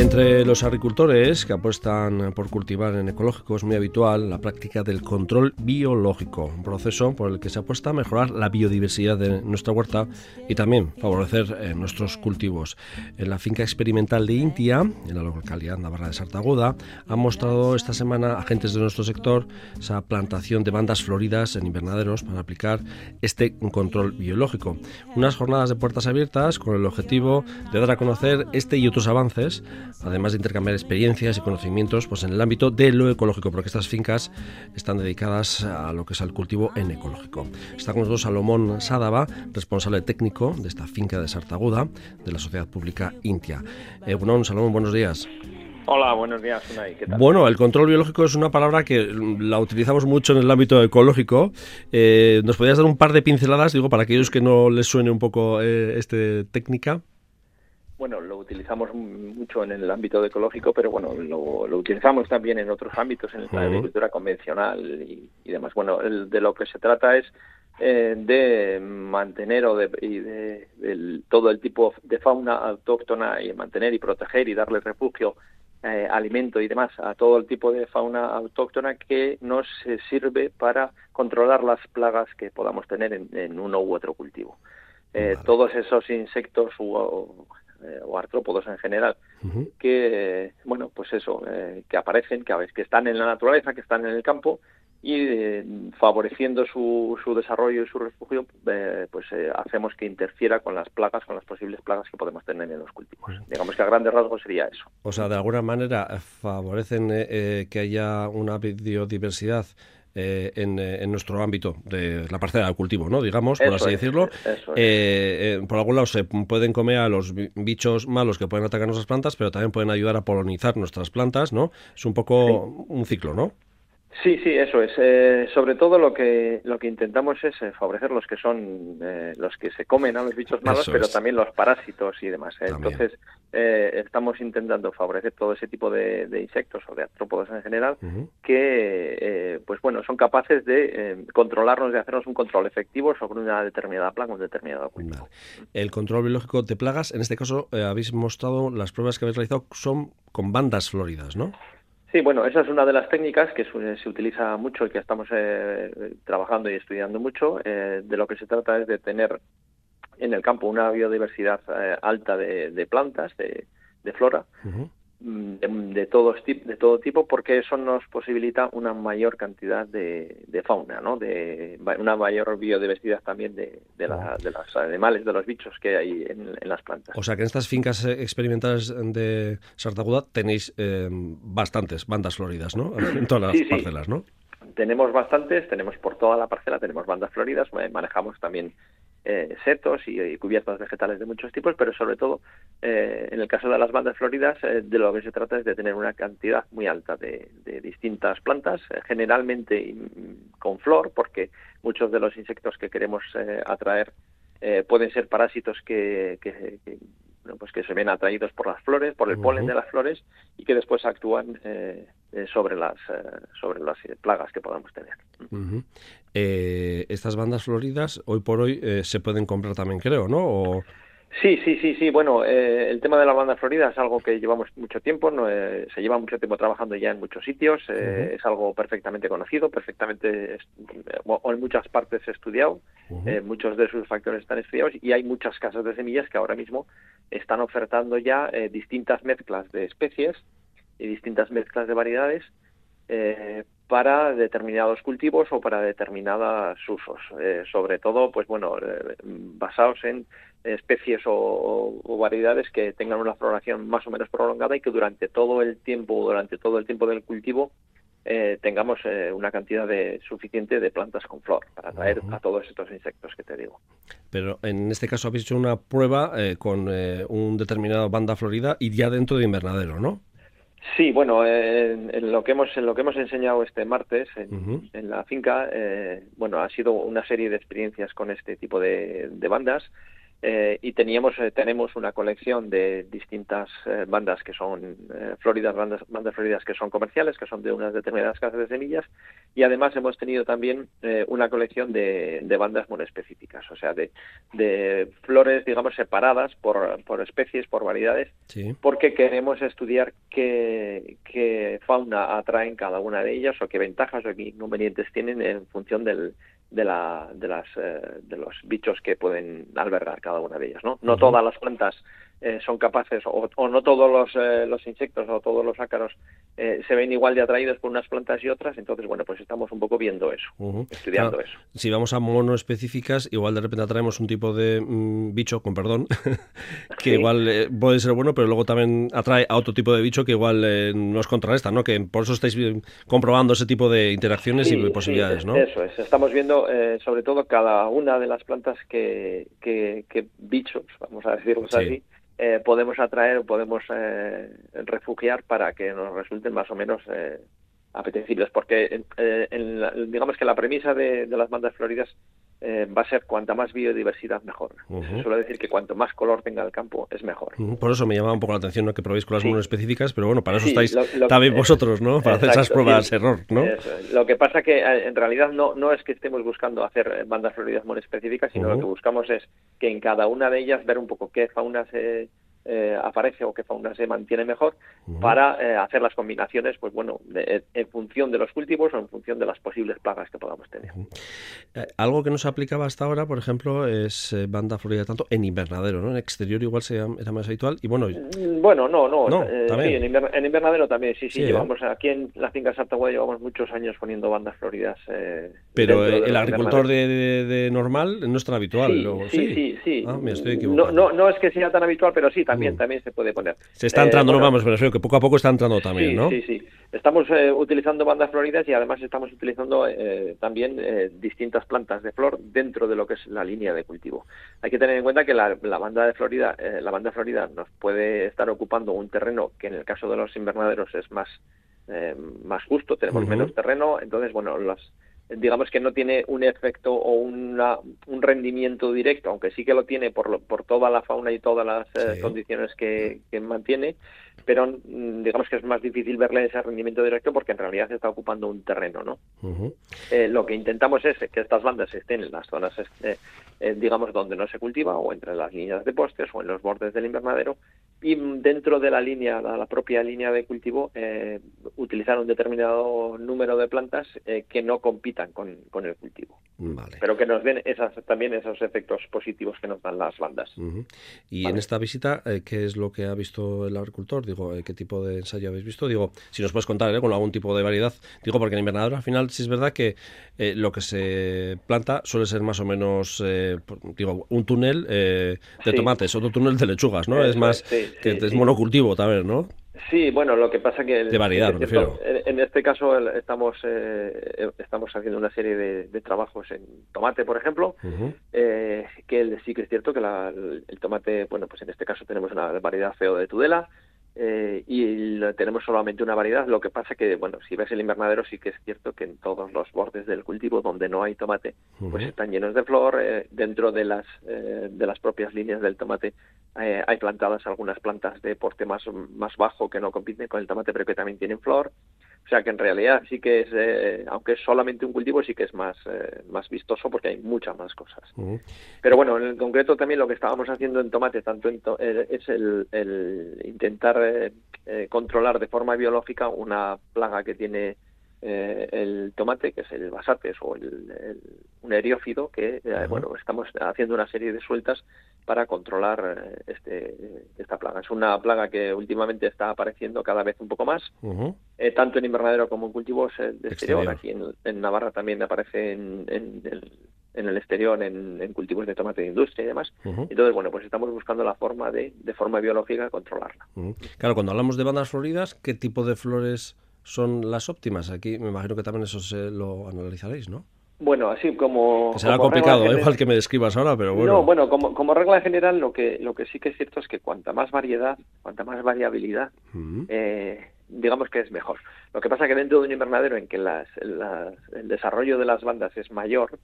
Entre los agricultores que apuestan por cultivar en ecológico es muy habitual la práctica del control biológico, un proceso por el que se apuesta a mejorar la biodiversidad de nuestra huerta y también favorecer eh, nuestros cultivos. En la finca experimental de Intia, en la localidad navarra de Sartaguda, han mostrado esta semana agentes de nuestro sector esa plantación de bandas floridas en invernaderos para aplicar este control biológico. Unas jornadas de puertas abiertas con el objetivo de dar a conocer este y otros avances además de intercambiar experiencias y conocimientos pues, en el ámbito de lo ecológico, porque estas fincas están dedicadas a lo que es el cultivo en ecológico. Está con nosotros Salomón Sádava, responsable técnico de esta finca de Sartaguda, de la Sociedad Pública Intia. Eh, bueno, Salomón, buenos días. Hola, buenos días, Unai. ¿Qué tal? Bueno, el control biológico es una palabra que la utilizamos mucho en el ámbito ecológico. Eh, ¿Nos podrías dar un par de pinceladas, digo, para aquellos que no les suene un poco eh, esta técnica? Bueno, lo utilizamos mucho en el ámbito ecológico, pero bueno, lo, utilizamos también en otros ámbitos, en la agricultura convencional y, demás. Bueno, de lo que se trata es eh, de mantener o de, y de, todo el tipo de fauna autóctona y mantener y proteger y darle refugio, eh, alimento y demás a todo el tipo de fauna autóctona que nos sirve para controlar las plagas que podamos tener en, uno u otro cultivo. Eh, todos esos insectos u, eh, o artrópodos en general, que, bueno, pues eso, eh, que aparecen, que, que están en la naturaleza, que están en el campo y eh, favoreciendo su, su desarrollo y su refugio, pues hacemos que interfiera con las plagas, con las posibles plagas que podemos tener en los cultivos. Digamos que a grandes rasgos sería eso. O sea, de alguna manera favorecen que haya una biodiversidad eh, eh, en, nuestro ámbito de la parcela de cultivo, ¿no? Digamos, por así decirlo. Eh, por algún lado se pueden comer a los bichos malos que pueden atacar nuestras plantas, pero también pueden ayudar a polonizar nuestras plantas, ¿no? Es un poco un ciclo, ¿no? Sí, sí, eso es. Eh, sobre todo lo que lo que intentamos es eh, favorecer los que son eh, los que se comen a los bichos malos, pero también los parásitos y demás. Entonces estamos intentando favorecer todo ese tipo de, insectos o de artrópodos en general que, pues bueno, son capaces de controlarnos, de hacernos un control efectivo sobre una determinada plaga, un determinado cultivo. El control biológico de plagas, en este caso habéis mostrado las pruebas que habéis realizado son con bandas floridas, ¿no? Sí, bueno, esa es una de las técnicas que se utiliza mucho y que estamos eh, trabajando y estudiando mucho. Eh, de lo que se trata es de tener en el campo una biodiversidad eh, alta de, plantas, de, flora, de, todo, de todo tipo porque eso nos posibilita una mayor cantidad de, fauna, ¿no? de una mayor biodiversidad también de, de, los animales, de los bichos que hay en, las plantas. O sea que en estas fincas experimentales de Sartaguda tenéis eh, bastantes bandas floridas, ¿no? En todas las parcelas, ¿no? Tenemos bastantes, tenemos por toda la parcela, tenemos bandas floridas, manejamos también eh, setos y, cubiertas vegetales de muchos tipos, pero sobre todo eh, en el caso de las bandas floridas, eh, de lo que se trata es de tener una cantidad muy alta de, distintas plantas, generalmente con flor, porque muchos de los insectos que queremos atraer pueden ser parásitos que, pues que se ven atraídos por las flores, por el polen de las flores y que después actúan sobre las sobre las plagas que podamos tener. Eh, estas bandas floridas hoy por hoy eh, se pueden comprar también, creo, ¿no? Sí, sí, sí, sí. Bueno, eh, el tema de las bandas floridas es algo que llevamos mucho tiempo, no, se lleva mucho tiempo trabajando ya en muchos sitios, es algo perfectamente conocido, perfectamente, o en muchas partes estudiado, muchos de sus factores están estudiados y hay muchas casas de semillas que ahora mismo están ofertando ya distintas mezclas de especies y distintas mezclas de variedades eh, para determinados cultivos o para determinados usos, eh, sobre todo, pues bueno, eh, basados en especies o, variedades que tengan una floración más o menos prolongada y que durante todo el tiempo, durante todo el tiempo del cultivo, tengamos una cantidad de, suficiente de plantas con flor para atraer a todos estos insectos que te digo. Pero en este caso habéis hecho una prueba con un determinado banda florida y ya dentro de invernadero, ¿no? Sí, bueno, en, lo que hemos en lo que hemos enseñado este martes en, la finca, eh, bueno, ha sido una serie de experiencias con este tipo de, bandas Eh, y teníamos eh, tenemos una colección de distintas eh, bandas que son floridas bandas bandas floridas que son comerciales que son de unas determinadas casas de semillas. Y además hemos tenido también una colección de, de bandas monoespecíficas o sea de, de flores digamos separadas por, por especies por variedades porque queremos estudiar qué, qué fauna atraen cada una de ellas o qué ventajas o qué inconvenientes tienen en función del de, la, de, las, eh, de los bichos que pueden albergar cada una de ellas. No, no todas las plantas eh, son capaces, o, no todos los, eh, los, insectos o todos los ácaros eh, se ven igual de atraídos por unas plantas y otras, entonces, bueno, pues estamos un poco viendo eso, estudiando eso. Si vamos a monoespecíficas, igual de repente atraemos un tipo de mm, bicho, con perdón, que igual puede ser bueno, pero luego también atrae a otro tipo de bicho que igual nos contrarresta, ¿no? Que por eso estáis comprobando ese tipo de interacciones y posibilidades, ¿no? Eso es, estamos viendo sobre todo cada una de las plantas que, que, bichos, vamos a decirlo así, eh, podemos atraer o podemos eh, refugiar para que nos resulten más o menos eh, apetecibles. Porque digamos que la premisa de las bandas floridas eh, va a ser cuanta más biodiversidad mejor. Se suele decir que cuanto más color tenga el campo es mejor. Por eso me llamaba un poco la atención ¿no? que probéis con las sí. específicas, pero bueno, para eso estáis también vosotros, ¿no? Para hacer esas pruebas error, ¿no? Lo que pasa que eh, en realidad no, no es que estemos buscando hacer bandas floridas específicas, sino lo que buscamos es que en cada una de ellas ver un poco qué fauna se eh, aparece o qué fauna se mantiene mejor para eh, hacer las combinaciones, pues bueno, en función de los cultivos o en función de las posibles plagas que podamos tener. Eh, algo que no se aplicaba hasta ahora, por ejemplo, es banda florida tanto en invernadero, ¿no? En exterior igual se, era más habitual y bueno... Mm, bueno, no, no, sí, en, invernadero también, sí, sí, llevamos aquí en la finca Sartagüe llevamos muchos años poniendo bandas floridas. Pero el agricultor de, normal no es tan habitual. Sí, sí, sí. Ah, no, no, no es que sea tan habitual, pero sí, también, mm. también se puede poner. Se está entrando, eh, no vamos, pero creo que poco a poco está entrando también, sí, ¿no? Sí, sí. Estamos eh, utilizando bandas floridas y además estamos utilizando eh, también distintas plantas de flor dentro de lo que es la línea de cultivo. Hay que tener en cuenta que la, banda de Florida, la banda florida nos puede estar ocupando un terreno que en el caso de los invernaderos es más más justo, tenemos menos terreno, entonces bueno, las digamos que no tiene un efecto o una, un rendimiento directo, aunque sí que lo tiene por, por toda la fauna y todas las eh, condiciones que, que, mantiene, pero mm, digamos que es más difícil verle ese rendimiento directo porque en realidad se está ocupando un terreno, ¿no? Eh, lo que intentamos es que estas bandas estén en las zonas, eh, digamos, donde no se cultiva o entre las líneas de postes o en los bordes del invernadero y dentro de la línea, la, propia línea de cultivo, eh, utilizar un determinado número de plantas eh, que no compitan con, el cultivo. Pero que nos den esas, también esos efectos positivos que nos dan las bandas. Y en esta visita, eh, ¿qué es lo que ha visto el agricultor? Digo, ¿qué tipo de ensayo habéis visto? Digo, si nos puedes contar con algún tipo de variedad. Digo, porque en invernadero al final sí es verdad que lo que se planta suele ser más o menos, digo, un túnel de tomates, otro túnel de lechugas, ¿no? es más que es monocultivo también, ¿no? Sí, bueno, lo que pasa que... de variedad, me refiero. En, este caso estamos eh, estamos haciendo una serie de, trabajos en tomate, por ejemplo, eh, que sí que es cierto que el, tomate, bueno, pues en este caso tenemos una variedad feo de Tudela, eh, y tenemos solamente una variedad. Lo que pasa que, bueno, si ves el invernadero sí que es cierto que en todos los bordes del cultivo donde no hay tomate, pues están llenos de flor. Eh, dentro de las eh, de las propias líneas del tomate hay plantadas algunas plantas de porte más más bajo que no compiten con el tomate, pero que también tienen flor. O sea que en realidad sí que es, aunque es solamente un cultivo, sí que es más, más vistoso porque hay muchas más cosas. Pero bueno, en concreto también lo que estábamos haciendo en tomate, tanto es el, el intentar eh, eh, controlar de forma biológica una plaga que tiene eh, el tomate, que es el basates o el, un eriófido, que bueno estamos haciendo una serie de sueltas para controlar este, esta plaga. Es una plaga que últimamente está apareciendo cada vez un poco más, tanto en invernadero como en cultivos de exterior. Aquí en, Navarra también aparece en, en el en el exterior, en, cultivos de tomate de industria y demás. Entonces, bueno, pues estamos buscando la forma de, de forma biológica, controlarla. Claro, cuando hablamos de bandas floridas, ¿qué tipo de flores son las óptimas? Aquí me imagino que también eso se lo analizaréis, ¿no? Bueno, así como... será complicado, ¿eh? igual que me describas ahora, pero bueno. No, bueno, como, como regla general lo que, lo que sí que es cierto es que cuanta más variedad, cuanta más variabilidad, eh, digamos que es mejor. Lo que pasa que dentro de un invernadero en que las, el desarrollo de las bandas es mayor,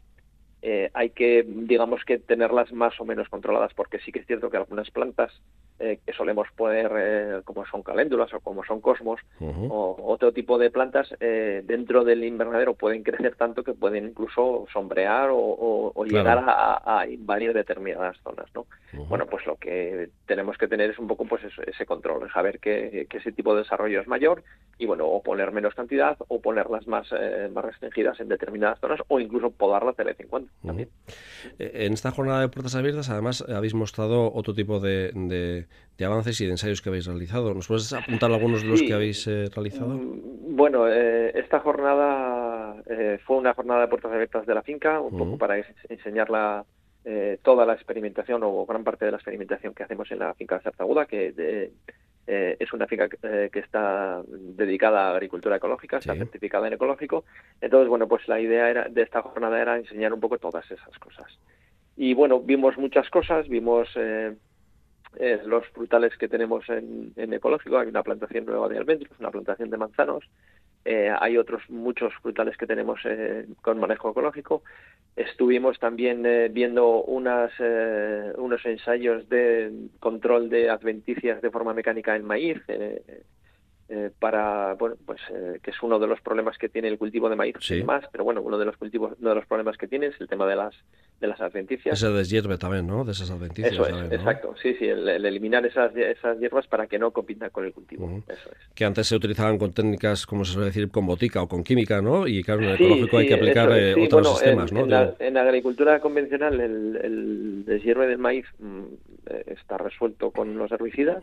eh, hay que, digamos que tenerlas más o menos controladas, porque sí que es cierto que algunas plantas eh, que solemos poner, eh, como son caléndulas o como son cosmos, o otro tipo de plantas, dentro del invernadero pueden crecer tanto que pueden incluso sombrear o, llegar a, invadir determinadas zonas, ¿no? Bueno, pues lo que tenemos que tener es un poco pues ese control, saber que, ese tipo de desarrollo es mayor y bueno, o poner menos cantidad o ponerlas más, más restringidas en determinadas zonas o incluso podarlas de vez en cuando. Eh, en esta jornada de puertas abiertas, además, habéis mostrado otro tipo de, avances y de ensayos que habéis realizado. ¿Nos puedes apuntar algunos de los que habéis eh, realizado? Mm, bueno, eh, esta jornada fue una jornada de puertas abiertas de la finca, un poco para enseñarla toda la experimentación o gran parte de la experimentación que hacemos en la finca de Sartaguda, que de, eh, es una finca eh, que está dedicada a agricultura ecológica, está certificada en ecológico. Entonces, bueno, pues la idea era, de esta jornada era enseñar un poco todas esas cosas. Y bueno, vimos muchas cosas, vimos eh, los frutales que tenemos en, en, ecológico, hay una plantación nueva de almendros, una plantación de manzanos, eh, hay otros muchos frutales que tenemos eh, con manejo ecológico. Estuvimos también eh, viendo unas, unos ensayos de control de adventicias de forma mecánica en maíz, eh, para bueno pues eh, que es uno de los problemas que tiene el cultivo de maíz más pero bueno uno de los cultivos uno de los problemas que tiene es el tema de las de las adventicias. Ese deshierve también no de esas adventicias eso es exacto. Sí sí el, eliminar esas esas hierbas para que no compitan con el cultivo. Eso es. Que antes se utilizaban con técnicas como se suele decir con botica o con química no y claro en el ecológico hay que aplicar eh, otros sistemas en, no en, la, en, agricultura convencional el, el deshierve del maíz mm, está resuelto con los herbicidas.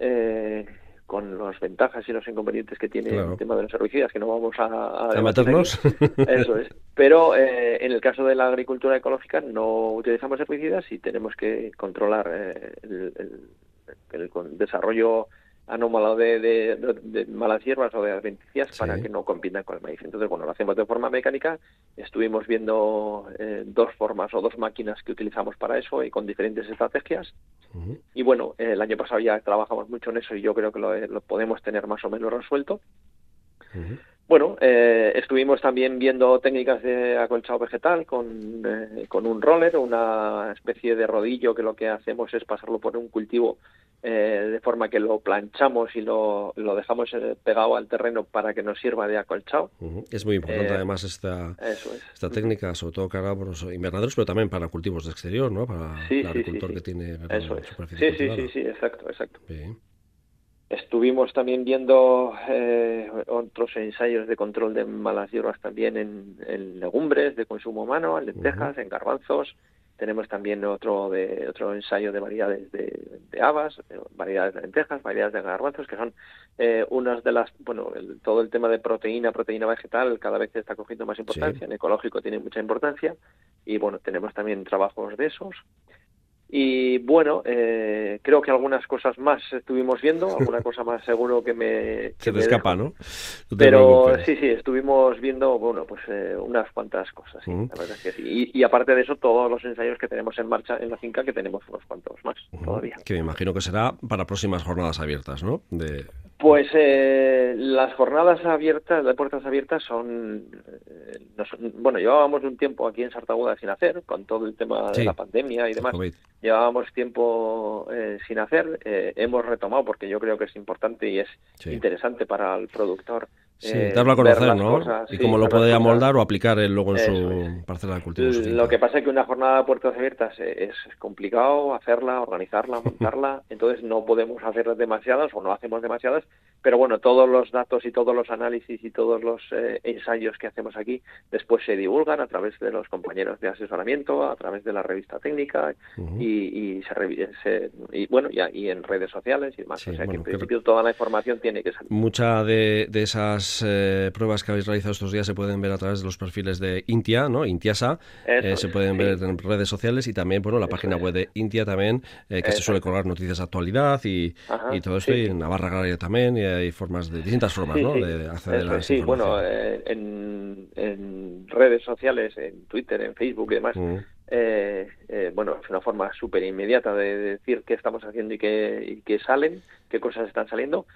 Eh, con las ventajas y los inconvenientes que tiene el tema de los herbicidas, que no vamos a... ¿A, matarnos? Eso es. Pero eh, en el caso de la agricultura ecológica no utilizamos herbicidas y tenemos que controlar eh, el, el, desarrollo anómalo de, de, malas hierbas o de adventicias para que no compitan con el maíz. Entonces, bueno, lo hacemos de forma mecánica. Estuvimos viendo eh, dos formas o dos máquinas que utilizamos para eso y con diferentes estrategias. Y bueno, el año pasado ya trabajamos mucho en eso y yo creo que lo, podemos tener más o menos resuelto. Bueno, eh, estuvimos también viendo técnicas de acolchado vegetal con, eh, con un roller, una especie de rodillo que lo que hacemos es pasarlo por un cultivo eh, de forma que lo planchamos y lo, lo dejamos eh, pegado al terreno para que nos sirva de acolchado. Es muy importante eh, además esta, esta técnica, sobre todo para los invernaderos, pero también para cultivos de exterior, ¿no? Para el agricultor que tiene Eso es. Sí, sí, sí, sí, exacto, exacto. Estuvimos también viendo otros ensayos de control de malas hierbas también en, legumbres de consumo humano, en lentejas, en garbanzos, tenemos también otro de otro ensayo de variedades de, habas, eh, variedades de lentejas, variedades de garbanzos, que son eh, unas de las, bueno, todo el tema de proteína, proteína vegetal, cada vez está cogiendo más importancia. En ecológico tiene mucha importancia. Y bueno, tenemos también trabajos de esos. Y bueno, eh, creo que algunas cosas más estuvimos viendo, alguna cosa más seguro que me... Se te escapa, ¿no? Pero sí, sí, estuvimos viendo, bueno, pues eh, unas cuantas cosas, sí, la verdad es que sí. Y, aparte de eso, todos los ensayos que tenemos en marcha en la finca, que tenemos unos cuantos más todavía. Que me imagino que será para próximas jornadas abiertas, ¿no? De... Pues eh, las jornadas abiertas, de puertas abiertas, son, eh, Bueno, llevábamos un tiempo aquí en Sartaguda sin hacer, con todo el tema de la pandemia y demás. Llevábamos tiempo eh, sin hacer. hemos retomado porque yo creo que es importante y es interesante para el productor Sí, eh, darlo a conocer, ¿no? y cómo lo puede amoldar o aplicar él luego en su parcela de cultivo. Lo que pasa es que una jornada de puertas abiertas es complicado hacerla, organizarla, montarla, entonces no podemos hacer demasiadas o no hacemos demasiadas, pero bueno, todos los datos y todos los análisis y todos los eh, ensayos que hacemos aquí después se divulgan a través de los compañeros de asesoramiento, a través de la revista técnica y, se, y bueno, y, en redes sociales y demás. o sea que en principio toda la información tiene que salir. Mucha de esas eh, pruebas que habéis realizado estos días se pueden ver a través de los perfiles de Intia, ¿no? Intiasa, eh, se pueden ver en redes sociales y también, bueno, la página web de Intia también, eh, que se suele colgar noticias de actualidad y, todo esto, y en Navarra Agraria también, y hay formas de distintas formas, ¿no? De acceder a Sí, bueno, en, redes sociales, en Twitter, en Facebook y demás, mm. bueno, es una forma súper inmediata de decir qué estamos haciendo y qué, y qué salen, qué cosas están saliendo.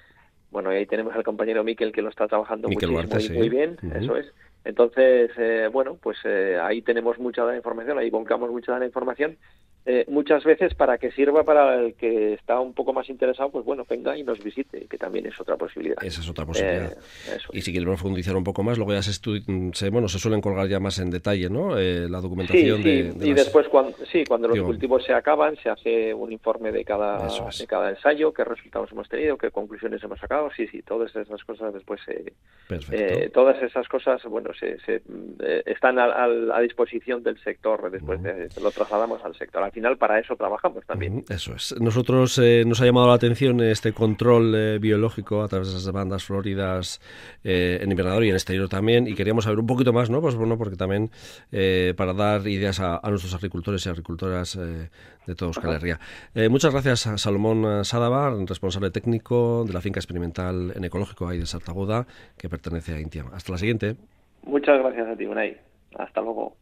Bueno, ahí tenemos al compañero Miquel que lo está trabajando muy, bien, eso es. Entonces, eh, bueno, pues eh, ahí tenemos mucha de la información, ahí volcamos mucha de la información eh, muchas veces para que sirva para el que está un poco más interesado, pues bueno, venga y nos visite, que también es otra posibilidad. Esa es otra posibilidad. Eh, y si quiere profundizar un poco más, luego ya se, bueno, se suelen colgar ya más en detalle, ¿no? Eh, la documentación sí, de, Y después, cuando, sí, cuando los cultivos se acaban, se hace un informe de cada, de cada ensayo, qué resultados hemos tenido, qué conclusiones hemos sacado. Sí, sí, todas esas cosas después se... todas esas cosas, bueno, se, están a, disposición del sector, después lo trasladamos al sector al final para eso trabajamos también. Eso es. Nosotros eh, nos ha llamado la atención este control eh, biológico a través de esas bandas floridas eh, en invernadero y en exterior también y queríamos saber un poquito más, ¿no? Pues bueno, porque también para dar ideas a, nuestros agricultores y agricultoras de toda Euskal Herria. muchas gracias a Salomón Sadaba, responsable técnico de la finca experimental en ecológico ahí de Sartaguda, que pertenece a Intiam. Hasta la siguiente. Muchas gracias a ti, Unai. Hasta luego.